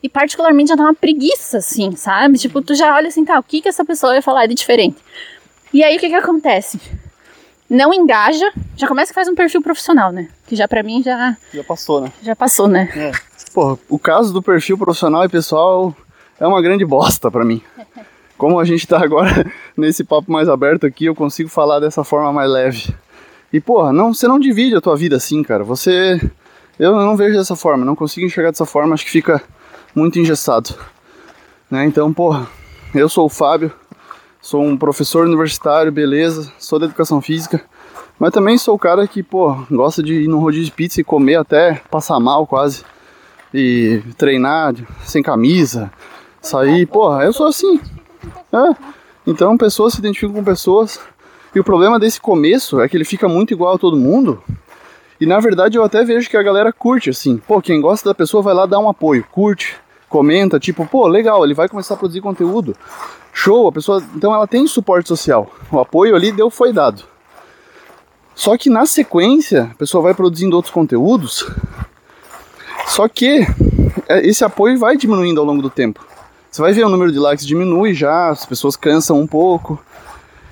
e particularmente já dá uma preguiça, assim, sabe? Tipo, tu já olha assim, tá, o que que essa pessoa vai falar de diferente? E aí o que que acontece? Não engaja, já começa que faz um perfil profissional, né? Que já pra mim já. Já passou, né? Já passou, né? É. Pô, o caso do perfil profissional e pessoal é uma grande bosta pra mim. como a gente tá agora nesse papo mais aberto aqui, eu consigo falar dessa forma mais leve. E porra, não, você não divide a tua vida assim, cara. Você eu não vejo dessa forma, não consigo enxergar dessa forma, acho que fica muito engessado. Né? Então, porra, eu sou o Fábio, sou um professor universitário, beleza, sou da educação física, mas também sou o cara que, pô, gosta de ir num rodízio de pizza e comer até passar mal quase. E treinar sem camisa, sair, porra, eu sou assim. É. Então pessoas se identificam com pessoas. E o problema desse começo é que ele fica muito igual a todo mundo. E na verdade eu até vejo que a galera curte assim. Pô, quem gosta da pessoa vai lá dar um apoio, curte, comenta, tipo, pô, legal, ele vai começar a produzir conteúdo. Show, a pessoa, então ela tem suporte social. O apoio ali deu foi dado. Só que na sequência, a pessoa vai produzindo outros conteúdos. Só que é, esse apoio vai diminuindo ao longo do tempo. Você vai ver o número de likes diminui já, as pessoas cansam um pouco.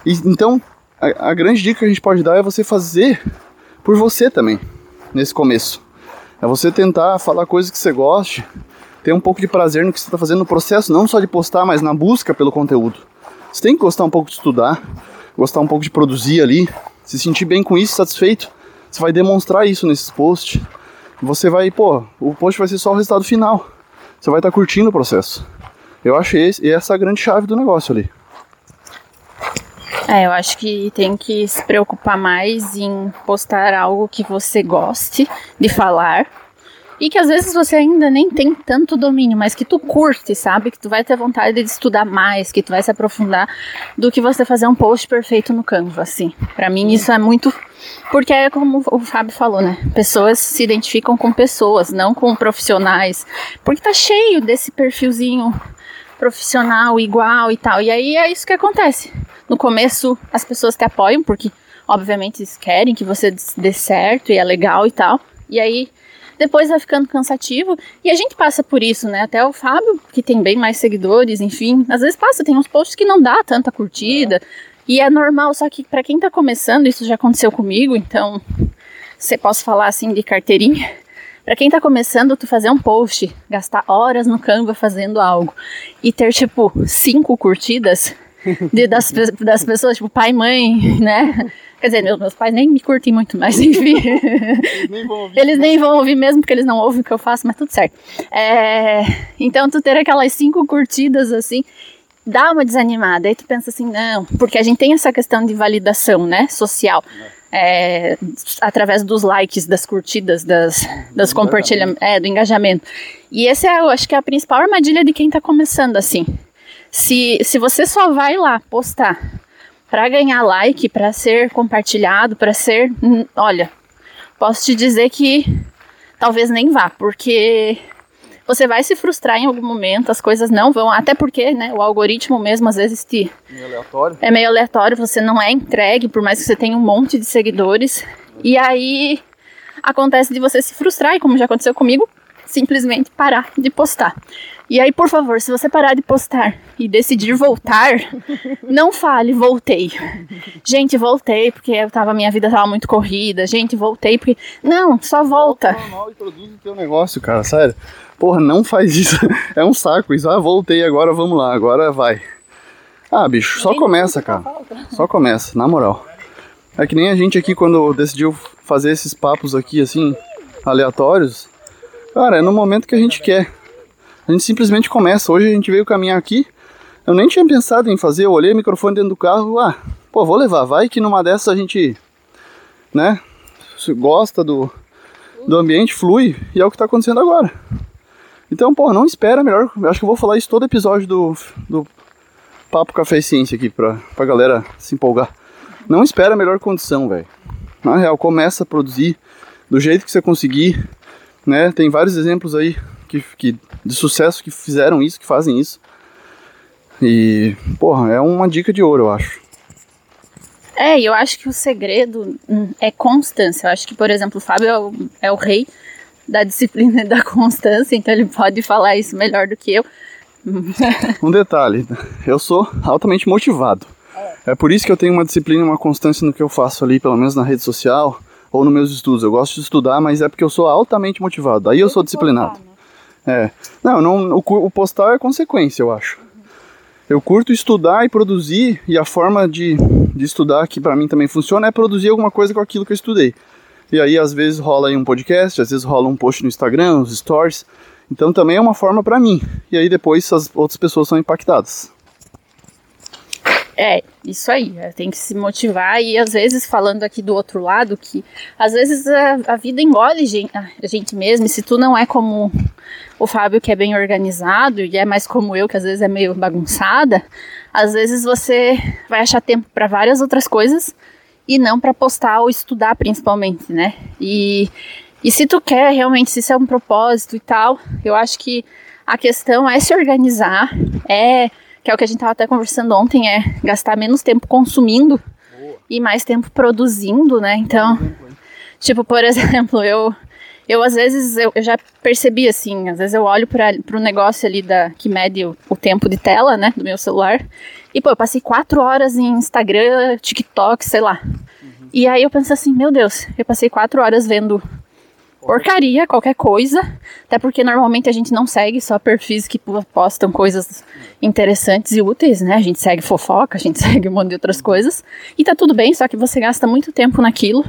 E, então, a, a grande dica que a gente pode dar é você fazer por você também, nesse começo. É você tentar falar coisas que você goste, ter um pouco de prazer no que você está fazendo no processo, não só de postar, mas na busca pelo conteúdo. Você tem que gostar um pouco de estudar, gostar um pouco de produzir ali, se sentir bem com isso, satisfeito. Você vai demonstrar isso nesses posts. Você vai, pô, o post vai ser só o resultado final. Você vai estar tá curtindo o processo. Eu achei esse, essa a grande chave do negócio ali. É, eu acho que tem que se preocupar mais em postar algo que você goste de falar e que às vezes você ainda nem tem tanto domínio, mas que tu curte, sabe? Que tu vai ter vontade de estudar mais, que tu vai se aprofundar do que você fazer um post perfeito no Canva, assim. Para mim isso é muito porque é como o Fábio falou, né? Pessoas se identificam com pessoas, não com profissionais. Porque tá cheio desse perfilzinho profissional igual e tal. E aí é isso que acontece. No começo as pessoas te apoiam porque obviamente eles querem que você dê certo e é legal e tal. E aí depois vai ficando cansativo e a gente passa por isso, né? Até o Fábio, que tem bem mais seguidores, enfim, às vezes passa, tem uns posts que não dá tanta curtida. E é normal, só que para quem tá começando, isso já aconteceu comigo, então você posso falar assim de carteirinha para quem tá começando, tu fazer um post, gastar horas no Canva fazendo algo e ter tipo cinco curtidas, de, das, das pessoas, tipo pai e mãe, né? Quer dizer, meus, meus pais nem me curtem muito, mas enfim. Eles nem vão ouvir, eles nem vão ouvir mesmo, porque eles não ouvem o que eu faço, mas tudo certo. É, então, tu ter aquelas cinco curtidas assim, dá uma desanimada. Aí tu pensa assim, não, porque a gente tem essa questão de validação, né, social. É, através dos likes, das curtidas, das, das compartilhamentos, é, do engajamento. E esse é, eu acho que é a principal armadilha de quem está começando assim. Se, se você só vai lá postar para ganhar like, para ser compartilhado, para ser, hum, olha, posso te dizer que talvez nem vá, porque você vai se frustrar em algum momento, as coisas não vão, até porque, né, o algoritmo mesmo às vezes te meio aleatório. é meio aleatório, você não é entregue, por mais que você tenha um monte de seguidores, e aí acontece de você se frustrar, e como já aconteceu comigo, simplesmente parar de postar. E aí, por favor, se você parar de postar e decidir voltar, não fale voltei. Gente, voltei porque eu tava, minha vida tava muito corrida. Gente, voltei porque. Não, só volta. Normal e produz o teu negócio, cara, sério. Porra, não faz isso. É um saco isso. Ah, voltei agora, vamos lá, agora vai. Ah, bicho, só começa, cara. Só começa, na moral. É que nem a gente aqui quando decidiu fazer esses papos aqui assim, aleatórios. Cara, é no momento que a gente quer. A gente simplesmente começa. Hoje a gente veio caminhar aqui. Eu nem tinha pensado em fazer. Eu olhei o microfone dentro do carro. Ah, pô, vou levar. Vai que numa dessas a gente, né, gosta do, do ambiente, flui. E é o que tá acontecendo agora. Então, pô, não espera melhor. Acho que eu vou falar isso todo episódio do, do Papo Café e Ciência aqui pra, pra galera se empolgar. Não espera a melhor condição, velho. Na real, começa a produzir do jeito que você conseguir. Né? Tem vários exemplos aí que, que, de sucesso que fizeram isso, que fazem isso. E, porra, é uma dica de ouro, eu acho. É, eu acho que o segredo hum, é constância. Eu acho que, por exemplo, o Fábio é o, é o rei da disciplina e da constância, então ele pode falar isso melhor do que eu. um detalhe, eu sou altamente motivado. É por isso que eu tenho uma disciplina e uma constância no que eu faço ali, pelo menos na rede social ou nos meus estudos. Eu gosto de estudar, mas é porque eu sou altamente motivado. Aí eu sou disciplinado. É. Não, não o, o postar é consequência, eu acho. Eu curto estudar e produzir, e a forma de, de estudar que para mim também funciona é produzir alguma coisa com aquilo que eu estudei. E aí às vezes rola aí um podcast, às vezes rola um post no Instagram, os stories. Então também é uma forma para mim. E aí depois as outras pessoas são impactadas. É, isso aí, é, tem que se motivar e às vezes falando aqui do outro lado que às vezes a, a vida engole gente, a gente mesmo, e se tu não é como o Fábio que é bem organizado e é mais como eu que às vezes é meio bagunçada, às vezes você vai achar tempo para várias outras coisas e não para postar ou estudar principalmente, né? E e se tu quer realmente, se isso é um propósito e tal, eu acho que a questão é se organizar, é que é o que a gente estava até conversando ontem, é gastar menos tempo consumindo Boa. e mais tempo produzindo, né? Então, tipo, por exemplo, eu eu às vezes eu, eu já percebi assim, às vezes eu olho para o negócio ali da que mede o, o, tempo de tela, né, do meu celular, e pô, eu passei quatro horas em Instagram, TikTok, sei lá. Uhum. E aí eu penso assim, meu Deus, eu passei quatro horas vendo porcaria, qualquer coisa. Até porque normalmente a gente não segue só perfis que postam coisas interessantes e úteis, né? A gente segue fofoca, a gente segue um monte de outras coisas. E tá tudo bem, só que você gasta muito tempo naquilo.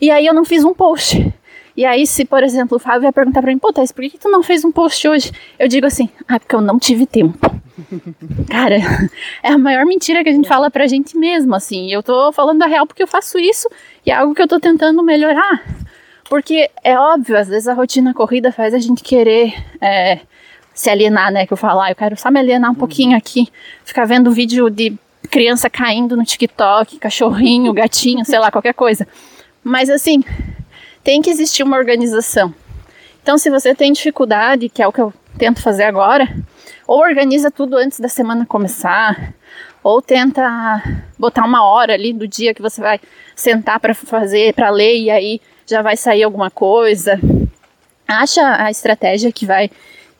E aí eu não fiz um post. E aí, se, por exemplo, o Fábio vai perguntar pra mim, pô, Thais, por que, que tu não fez um post hoje? Eu digo assim, ah, porque eu não tive tempo. Cara, é a maior mentira que a gente fala pra gente mesmo, assim. Eu tô falando a real porque eu faço isso e é algo que eu tô tentando melhorar. Porque é óbvio, às vezes a rotina corrida faz a gente querer é, se alienar, né? Que eu falo, ah, eu quero só me alienar um uhum. pouquinho aqui, ficar vendo vídeo de criança caindo no TikTok, cachorrinho, gatinho, sei lá, qualquer coisa. Mas assim, tem que existir uma organização. Então, se você tem dificuldade, que é o que eu tento fazer agora, ou organiza tudo antes da semana começar, ou tenta botar uma hora ali do dia que você vai sentar para fazer, para ler e aí já vai sair alguma coisa. Acha a estratégia que vai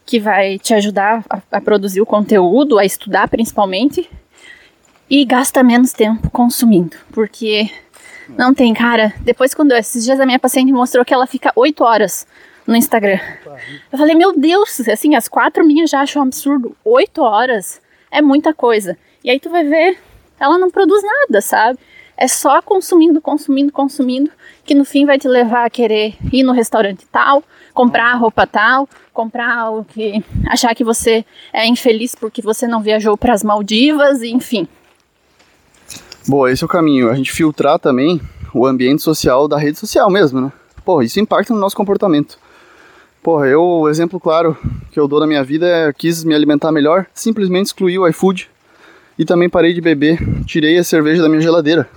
que vai te ajudar a, a produzir o conteúdo, a estudar principalmente, e gasta menos tempo consumindo, porque não tem, cara. Depois, quando esses dias a minha paciente mostrou que ela fica 8 horas no Instagram. Eu falei, meu Deus, assim, as quatro minhas já acham um absurdo. 8 horas é muita coisa. E aí tu vai ver, ela não produz nada, sabe? É só consumindo, consumindo, consumindo, que no fim vai te levar a querer ir no restaurante tal, comprar roupa tal, comprar algo que achar que você é infeliz porque você não viajou para as Maldivas, enfim. Boa, esse é o caminho. A gente filtrar também o ambiente social da rede social mesmo, né? Pô, isso impacta no nosso comportamento. Porra, eu, o exemplo claro que eu dou na minha vida é quis me alimentar melhor, simplesmente excluí o iFood e também parei de beber, tirei a cerveja da minha geladeira.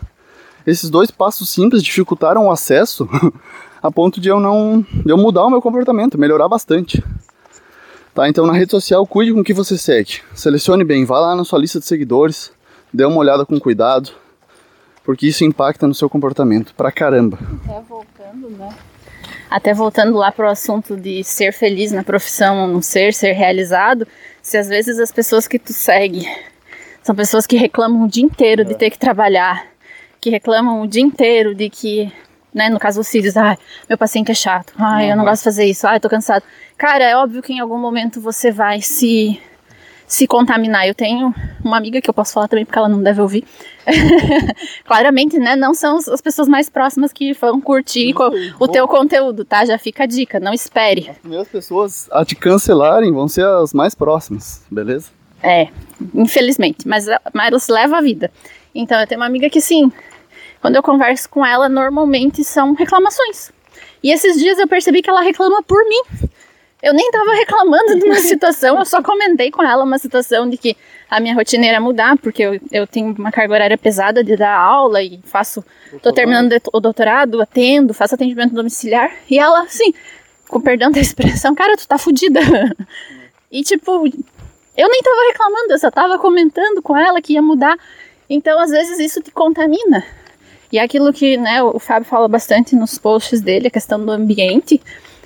Esses dois passos simples dificultaram o acesso a ponto de eu não de eu mudar o meu comportamento, melhorar bastante. Tá, então na rede social cuide com o que você segue. Selecione bem, vá lá na sua lista de seguidores, dê uma olhada com cuidado, porque isso impacta no seu comportamento pra caramba. Até voltando, né? Até voltando lá pro assunto de ser feliz na profissão ou não ser, ser realizado, se às vezes as pessoas que tu segue são pessoas que reclamam o dia inteiro de é. ter que trabalhar, que reclamam o dia inteiro de que, né, no caso os filhos, ah, meu paciente é chato, ah, eu não gosto de fazer isso, ah, eu tô cansado. Cara, é óbvio que em algum momento você vai se se contaminar. Eu tenho uma amiga que eu posso falar também porque ela não deve ouvir. Claramente, né? Não são as pessoas mais próximas que vão curtir o teu conteúdo, tá? Já fica a dica, não espere. As primeiras pessoas a te cancelarem vão ser as mais próximas, beleza? É, infelizmente, mas, mas leva a vida. Então, eu tenho uma amiga que, sim, quando eu converso com ela, normalmente são reclamações. E esses dias eu percebi que ela reclama por mim. Eu nem tava reclamando de uma situação, eu só comentei com ela uma situação de que a minha rotina era mudar, porque eu, eu tenho uma carga horária pesada de dar aula e faço. Doutorado. tô terminando o doutorado, atendo, faço atendimento domiciliar. E ela, assim, com perdão da expressão, cara, tu tá fudida. E tipo, eu nem tava reclamando, eu só tava comentando com ela que ia mudar. Então, às vezes, isso te contamina. E é aquilo que né, o Fábio fala bastante nos posts dele, a questão do ambiente.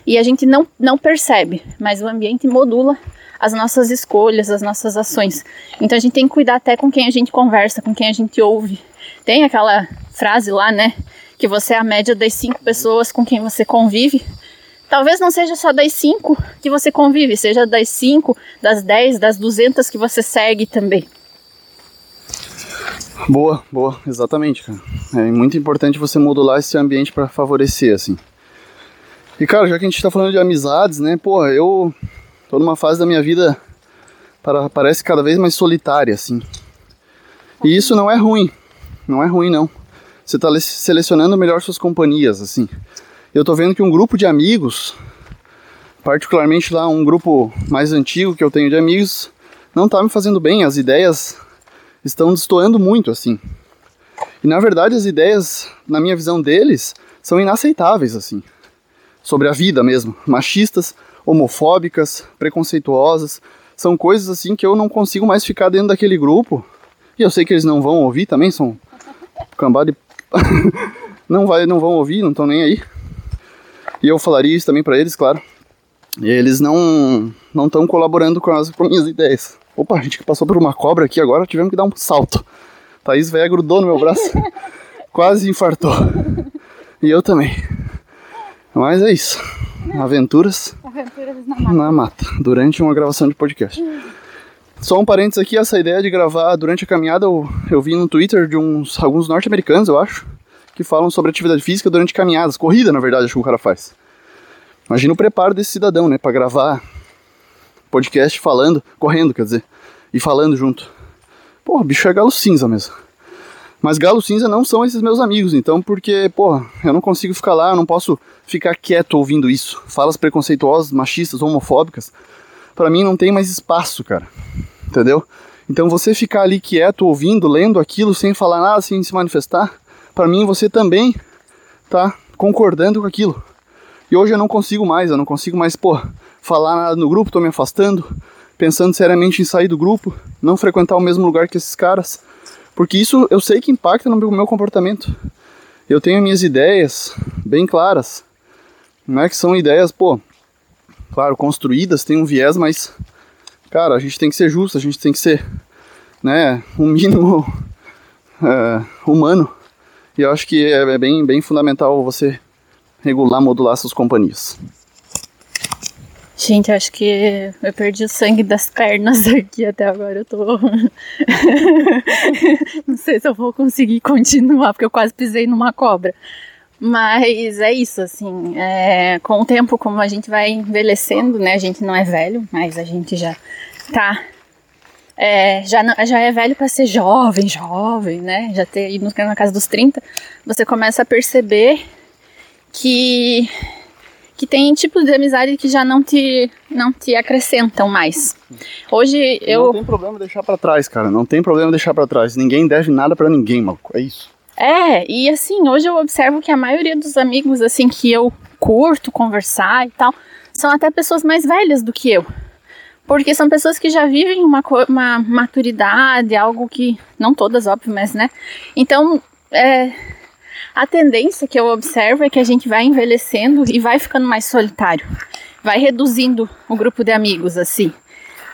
E a gente não, não percebe, mas o ambiente modula as nossas escolhas, as nossas ações. Então a gente tem que cuidar até com quem a gente conversa, com quem a gente ouve. Tem aquela frase lá, né? Que você é a média das cinco pessoas com quem você convive. Talvez não seja só das cinco que você convive, seja das cinco, das dez, das duzentas que você segue também. Boa, boa, exatamente, cara. É muito importante você modular esse ambiente para favorecer, assim. E cara, já que a gente tá falando de amizades, né? Porra, eu tô numa fase da minha vida para, parece cada vez mais solitária, assim. E isso não é ruim. Não é ruim, não. Você tá selecionando melhor suas companhias, assim. Eu tô vendo que um grupo de amigos, particularmente lá um grupo mais antigo que eu tenho de amigos, não tá me fazendo bem. As ideias estão destoando muito, assim. E na verdade as ideias, na minha visão deles, são inaceitáveis, assim sobre a vida mesmo, machistas, homofóbicas, preconceituosas, são coisas assim que eu não consigo mais ficar dentro daquele grupo. E eu sei que eles não vão ouvir também, são cambada de não vai, não vão ouvir, não estão nem aí. E eu falaria isso também para eles, claro. E eles não não estão colaborando com as com minhas ideias. Opa, a gente que passou por uma cobra aqui agora, tivemos que dar um salto. Thaís velha grudou no meu braço. Quase infartou. E eu também. Mas é isso. Aventuras, Aventuras na, mata. na mata. Durante uma gravação de podcast. Só um parênteses aqui, essa ideia de gravar durante a caminhada eu, eu vi no Twitter de uns alguns norte-americanos, eu acho, que falam sobre atividade física durante caminhadas, corrida na verdade, acho que o cara faz. Imagina o preparo desse cidadão, né, para gravar podcast falando, correndo, quer dizer, e falando junto. Pô, bicho é galo cinza mesmo. Mas galo cinza não são esses meus amigos, então, porque, pô, eu não consigo ficar lá, eu não posso ficar quieto ouvindo isso. Falas preconceituosas, machistas, homofóbicas. para mim não tem mais espaço, cara. Entendeu? Então você ficar ali quieto, ouvindo, lendo aquilo, sem falar nada, sem se manifestar, para mim você também tá concordando com aquilo. E hoje eu não consigo mais, eu não consigo mais, pô, falar nada no grupo, tô me afastando, pensando seriamente em sair do grupo, não frequentar o mesmo lugar que esses caras porque isso eu sei que impacta no meu comportamento. Eu tenho minhas ideias bem claras. Não é que são ideias, pô, claro, construídas, tem um viés, mas, cara, a gente tem que ser justo, a gente tem que ser, né, um mínimo é, humano. E eu acho que é, é bem, bem fundamental você regular, modular suas companhias. Gente, acho que eu perdi o sangue das pernas aqui até agora. Eu tô. Não sei se eu vou conseguir continuar, porque eu quase pisei numa cobra. Mas é isso, assim. É... Com o tempo, como a gente vai envelhecendo, né? A gente não é velho, mas a gente já tá. É, já, já é velho para ser jovem, jovem, né? Já ter ido na casa dos 30. Você começa a perceber que que tem tipos de amizade que já não te não te acrescentam mais. Hoje eu Não tem problema deixar para trás, cara. Não tem problema deixar para trás. Ninguém deve nada para ninguém, maluco. É isso. É, e assim, hoje eu observo que a maioria dos amigos assim que eu curto conversar e tal, são até pessoas mais velhas do que eu. Porque são pessoas que já vivem uma, uma maturidade, algo que. Não todas, óbvio, mas né? Então, é, a tendência que eu observo é que a gente vai envelhecendo e vai ficando mais solitário. Vai reduzindo o grupo de amigos, assim.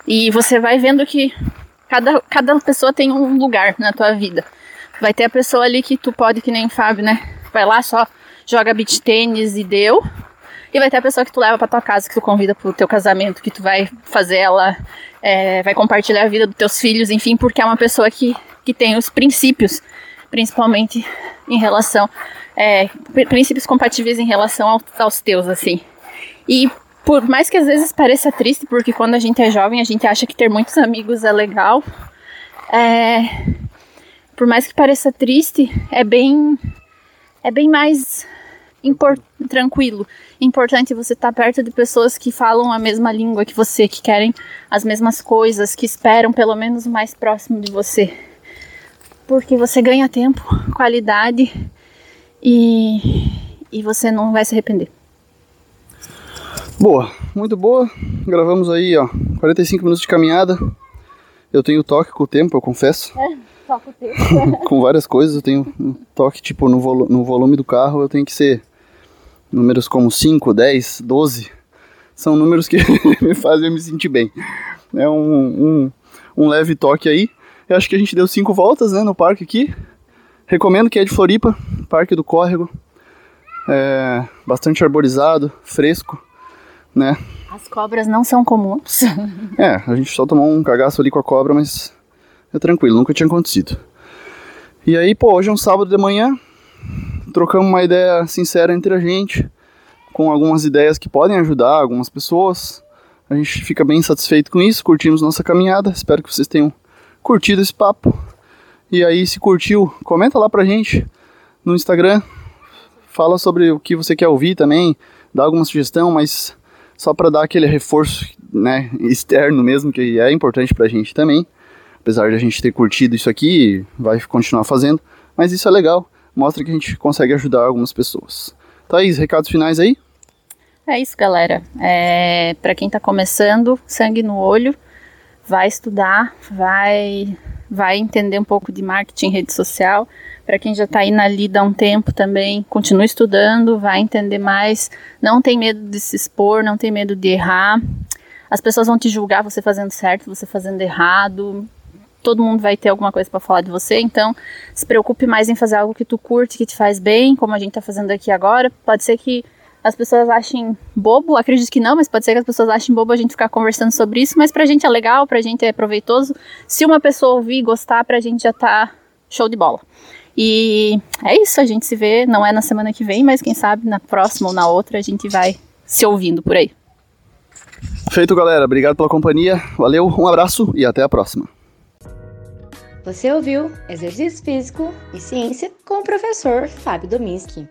E você vai vendo que cada, cada pessoa tem um lugar na tua vida. Vai ter a pessoa ali que tu pode, que nem o Fábio, né? Vai lá, só joga beach tênis e deu. E vai ter a pessoa que tu leva pra tua casa, que tu convida pro teu casamento, que tu vai fazer ela, é, vai compartilhar a vida dos teus filhos, enfim, porque é uma pessoa que, que tem os princípios, principalmente em relação, é, princípios compatíveis em relação ao, aos teus, assim. E por mais que às vezes pareça triste, porque quando a gente é jovem a gente acha que ter muitos amigos é legal, é, por mais que pareça triste, é bem, é bem mais import, tranquilo. Importante você estar tá perto de pessoas que falam a mesma língua que você, que querem as mesmas coisas, que esperam pelo menos mais próximo de você porque você ganha tempo, qualidade e, e você não vai se arrepender. Boa, muito boa. Gravamos aí, ó, 45 minutos de caminhada. Eu tenho toque com o tempo, eu confesso. É, toque o tempo. com várias coisas, eu tenho um toque, tipo, no, volu no volume do carro, eu tenho que ser números como 5, 10, 12. São números que me fazem me sentir bem. É um, um, um leve toque aí. Eu acho que a gente deu cinco voltas né, no parque aqui. Recomendo que é de Floripa, Parque do Córrego. É bastante arborizado, fresco, né? As cobras não são comuns. é, a gente só tomou um cagaço ali com a cobra, mas é tranquilo, nunca tinha acontecido. E aí, pô, hoje é um sábado de manhã, trocamos uma ideia sincera entre a gente, com algumas ideias que podem ajudar algumas pessoas. A gente fica bem satisfeito com isso, curtimos nossa caminhada, espero que vocês tenham curtido esse papo. E aí, se curtiu, comenta lá pra gente no Instagram. Fala sobre o que você quer ouvir também, dá alguma sugestão, mas só para dar aquele reforço, né, externo mesmo, que é importante pra gente também. Apesar de a gente ter curtido isso aqui, vai continuar fazendo, mas isso é legal, mostra que a gente consegue ajudar algumas pessoas. Thaís, recados finais aí? É isso, galera. É, para quem tá começando, sangue no olho vai estudar, vai vai entender um pouco de marketing rede social. Para quem já está aí na lida há um tempo também, continue estudando, vai entender mais. Não tem medo de se expor, não tem medo de errar. As pessoas vão te julgar você fazendo certo, você fazendo errado. Todo mundo vai ter alguma coisa para falar de você, então se preocupe mais em fazer algo que tu curte, que te faz bem, como a gente está fazendo aqui agora. Pode ser que as pessoas achem bobo, acredito que não, mas pode ser que as pessoas achem bobo a gente ficar conversando sobre isso, mas pra gente é legal, pra gente é proveitoso. Se uma pessoa ouvir e gostar, pra gente já tá show de bola. E é isso, a gente se vê, não é na semana que vem, mas quem sabe na próxima ou na outra a gente vai se ouvindo por aí. Feito, galera. Obrigado pela companhia. Valeu, um abraço e até a próxima. Você ouviu Exercício Físico e Ciência com o professor Fábio Dominski.